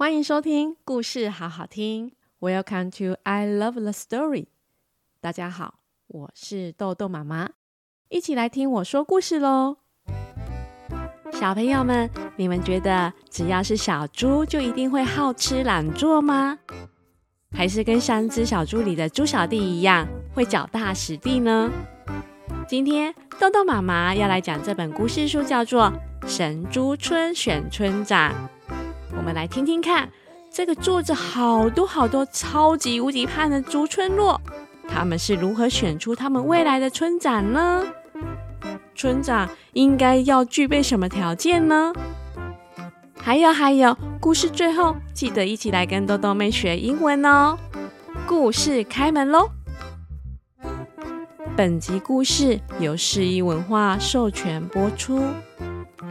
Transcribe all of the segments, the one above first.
欢迎收听故事好好听，Welcome to I Love the Story。大家好，我是豆豆妈妈，一起来听我说故事喽。小朋友们，你们觉得只要是小猪就一定会好吃懒做吗？还是跟三只小猪里的猪小弟一样会脚踏实地呢？今天豆豆妈妈要来讲这本故事书，叫做《神猪村选村长》。我们来听听看，这个住着好多好多超级无敌胖的竹村落，他们是如何选出他们未来的村长呢？村长应该要具备什么条件呢？还有还有，故事最后记得一起来跟豆豆妹学英文哦！故事开门喽！本集故事由信谊文化授权播出，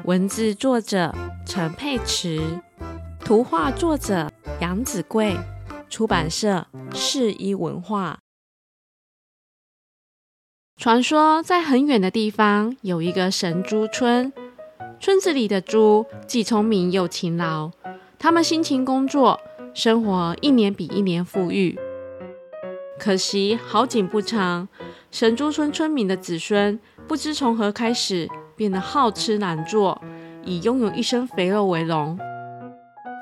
文字作者陈佩慈。图画作者杨子贵，出版社信谊文化。传说在很远的地方有一个神猪村，村子里的猪既聪明又勤劳，他们辛勤工作，生活一年比一年富裕。可惜好景不长，神猪村村民的子孙不知从何开始变得好吃懒做，以拥有一身肥肉为荣。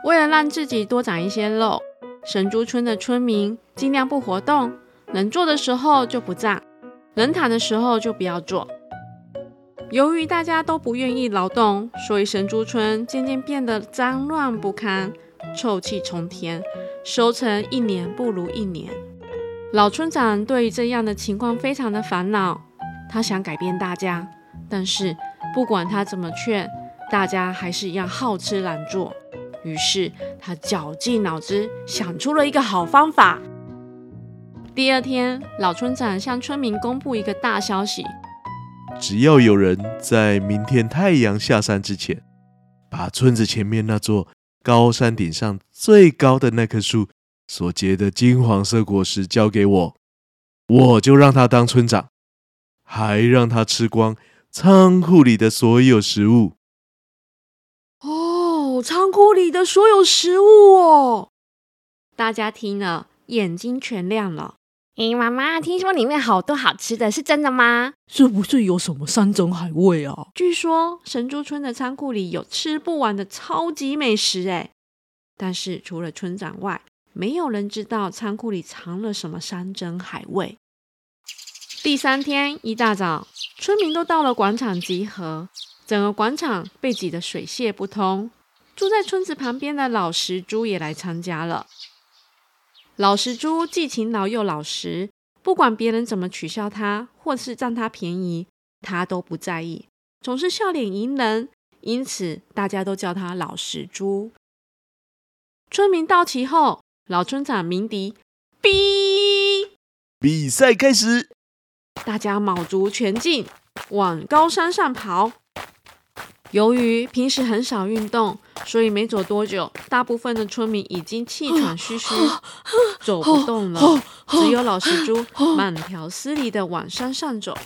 为了让自己多长一些肉，神猪村的村民尽量不活动，能做的时候就不站，能躺的时候就不要坐。由于大家都不愿意劳动，所以神猪村渐渐变得脏乱不堪，臭气冲天，收成一年不如一年。老村长对于这样的情况非常的烦恼，他想改变大家，但是不管他怎么劝，大家还是一样好吃懒做。于是他绞尽脑汁想出了一个好方法。第二天，老村长向村民公布一个大消息：只要有人在明天太阳下山之前，把村子前面那座高山顶上最高的那棵树所结的金黄色果实交给我，我就让他当村长，还让他吃光仓库里的所有食物。仓库里的所有食物哦！大家听了，眼睛全亮了。诶，妈妈，听说里面好多好吃的，是真的吗？是不是有什么山珍海味啊？据说神珠村的仓库里有吃不完的超级美食，诶，但是除了村长外，没有人知道仓库里藏了什么山珍海味。第三天一大早，村民都到了广场集合，整个广场被挤得水泄不通。住在村子旁边的老石猪也来参加了。老石猪既勤劳又老实，不管别人怎么取笑他，或是占他便宜，他都不在意，总是笑脸迎人，因此大家都叫他老石猪。村民到齐后，老村长鸣笛，哔，比赛开始，大家卯足全劲往高山上跑。由于平时很少运动，所以没走多久，大部分的村民已经气喘吁吁，走不动了。只有老实猪慢条斯理地往山上走。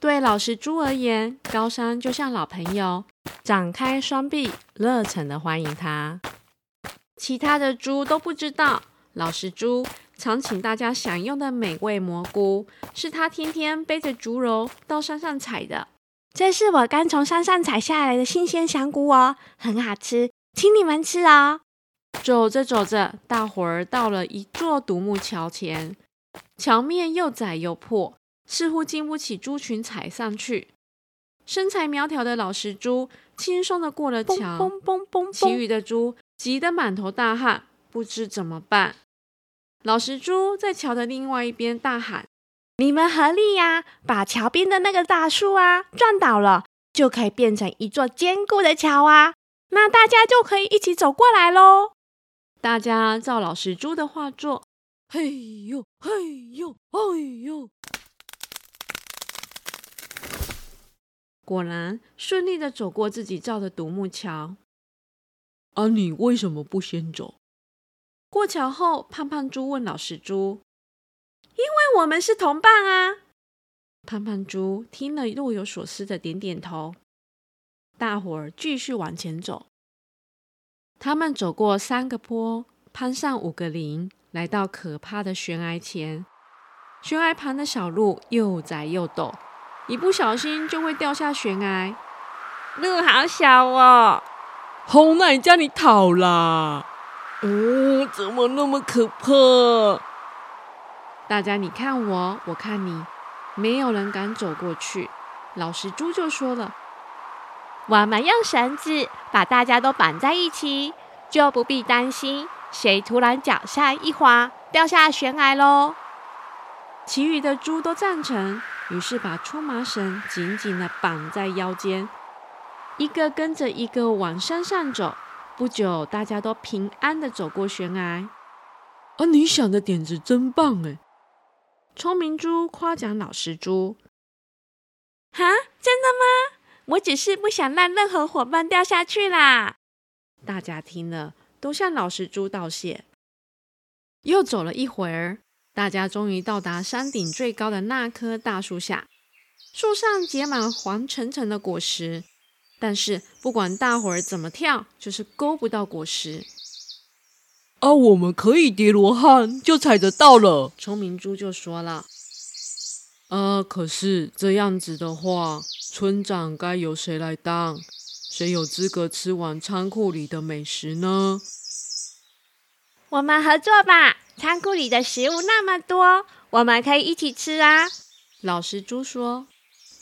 对老石猪而言，高山就像老朋友，展开双臂，热忱地欢迎他。其他的猪都不知道，老石猪常请大家享用的美味蘑菇，是他天天背着竹篓到山上采的。这是我刚从山上采下来的新鲜香菇哦，很好吃，请你们吃哦。走着走着，大伙儿到了一座独木桥前，桥面又窄又破，似乎经不起猪群踩上去。身材苗条的老实猪轻松地过了桥，嘣嘣嘣，其余的猪急得满头大汗，不知怎么办。老实猪在桥的另外一边大喊。你们合力呀，把桥边的那个大树啊撞倒了，就可以变成一座坚固的桥啊！那大家就可以一起走过来喽。大家照老实猪的话做，嘿呦嘿呦嘿呦，果然顺利的走过自己造的独木桥。啊，你为什么不先走？过桥后，胖胖猪问老实猪。因为我们是同伴啊！胖胖猪听了若有所思的点点头。大伙儿继续往前走。他们走过三个坡，攀上五个林，来到可怕的悬崖前。悬崖旁的小路又窄又陡，一不小心就会掉下悬崖。路好小哦！好奶叫你逃啦！嗯，怎么那么可怕？大家你看我，我看你，没有人敢走过去。老实猪就说了：“我们用绳子把大家都绑在一起，就不必担心谁突然脚下一滑掉下悬崖喽。”其余的猪都赞成，于是把粗麻绳紧紧地绑在腰间，一个跟着一个往山上走。不久，大家都平安地走过悬崖。啊，你想的点子真棒哎！聪明猪夸奖老实猪。哈，真的吗？我只是不想让任何伙伴掉下去啦。大家听了，都向老实猪道谢。又走了一会儿。大家终于到达山顶最高的那棵大树下，树上结满黄澄澄的果实，但是不管大伙儿怎么跳，就是勾不到果实。啊，我们可以叠罗汉，就踩得到了。聪明猪就说了：“啊，可是这样子的话，村长该由谁来当？谁有资格吃完仓库里的美食呢？”我们合作吧。仓库里的食物那么多，我们可以一起吃啊！老实猪说：“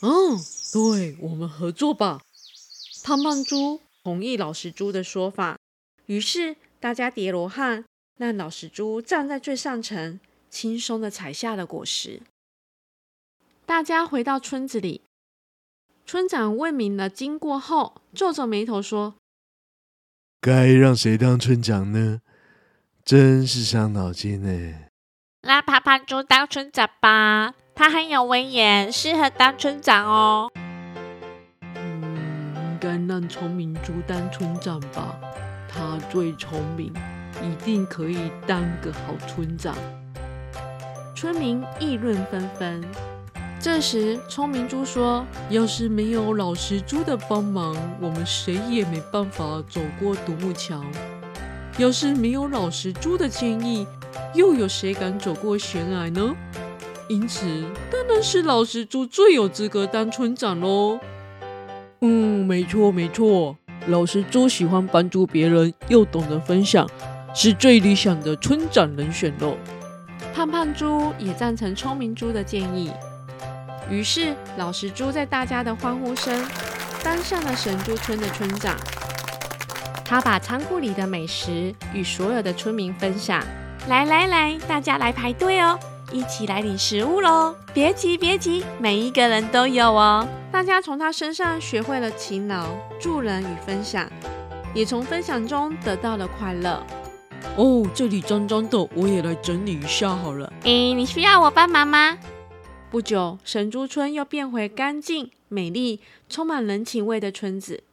嗯，对，我们合作吧。”胖胖猪同意老实猪的说法，于是大家叠罗汉，让老实猪站在最上层，轻松的采下了果实。大家回到村子里，村长问明了经过后，皱皱眉头说：“该让谁当村长呢？”真是伤脑筋呢。让爬爬猪当村长吧，他很有威严，适合当村长哦。嗯，应该让聪明猪当村长吧，他最聪明，一定可以当个好村长。村民议论纷纷。这时，聪明猪说：“要是没有老实猪的帮忙，我们谁也没办法走过独木桥。”要是没有老实猪的建议，又有谁敢走过悬崖呢？因此，当然是老实猪最有资格当村长喽。嗯，没错没错，老实猪喜欢帮助别人，又懂得分享，是最理想的村长人选喽。胖胖猪也赞成聪明猪的建议，于是老实猪在大家的欢呼声，当上了神猪村的村长。他把仓库里的美食与所有的村民分享。来来来，大家来排队哦，一起来领食物喽！别急别急，每一个人都有哦。大家从他身上学会了勤劳、助人与分享，也从分享中得到了快乐。哦，这里脏脏的，我也来整理一下好了。诶，你需要我帮忙吗？不久，神珠村又变回干净、美丽、充满人情味的村子。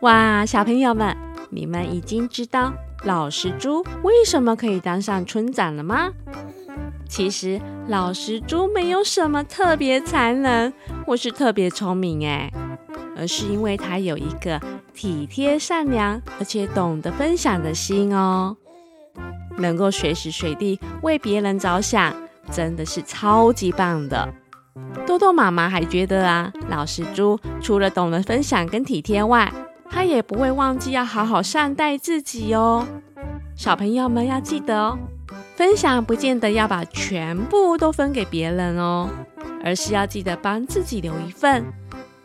哇，小朋友们，你们已经知道老实猪为什么可以当上村长了吗？其实老实猪没有什么特别才能或是特别聪明哎，而是因为他有一个体贴善良而且懂得分享的心哦，能够随时随地为别人着想，真的是超级棒的。豆豆妈妈还觉得啊，老实猪除了懂得分享跟体贴外，他也不会忘记要好好善待自己哦，小朋友们要记得哦，分享不见得要把全部都分给别人哦，而是要记得帮自己留一份，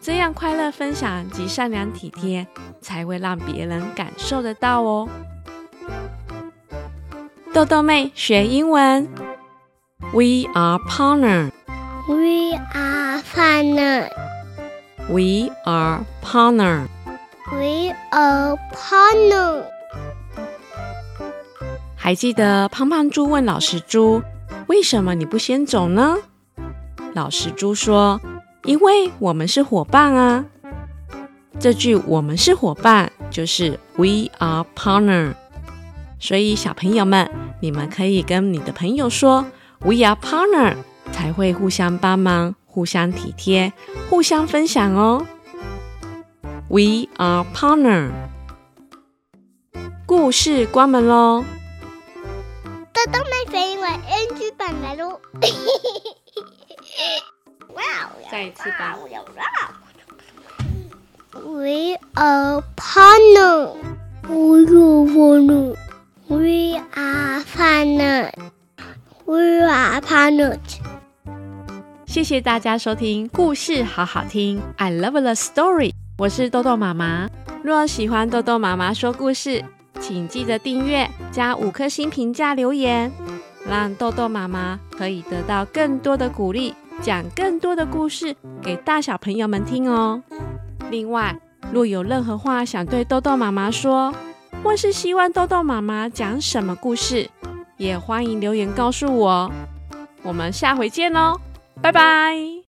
这样快乐分享及善良体贴才会让别人感受得到哦。豆豆妹学英文，We are partner. We are partner. We are partner. We are partner. 还记得胖胖猪问老实猪：“为什么你不先走呢？”老实猪说：“因为我们是伙伴啊。”这句“我们是伙伴”就是 “We are partner”。所以小朋友们，你们可以跟你的朋友说 “We are partner”，才会互相帮忙、互相体贴、互相分享哦。We are partner。故事关门喽。豆豆妹飞因为 NG 版来喽。再一次吧。We are partner. We are partner. We are partner. We are partner. 谢谢大家收听故事好好听，I love the story。 我是豆豆妈妈。若喜欢豆豆妈妈说故事，请记得订阅加五颗星评价留言，让豆豆妈妈可以得到更多的鼓励，讲更多的故事给大小朋友们听哦。另外，若有任何话想对豆豆妈妈说，或是希望豆豆妈妈讲什么故事，也欢迎留言告诉我。我们下回见喽，拜拜。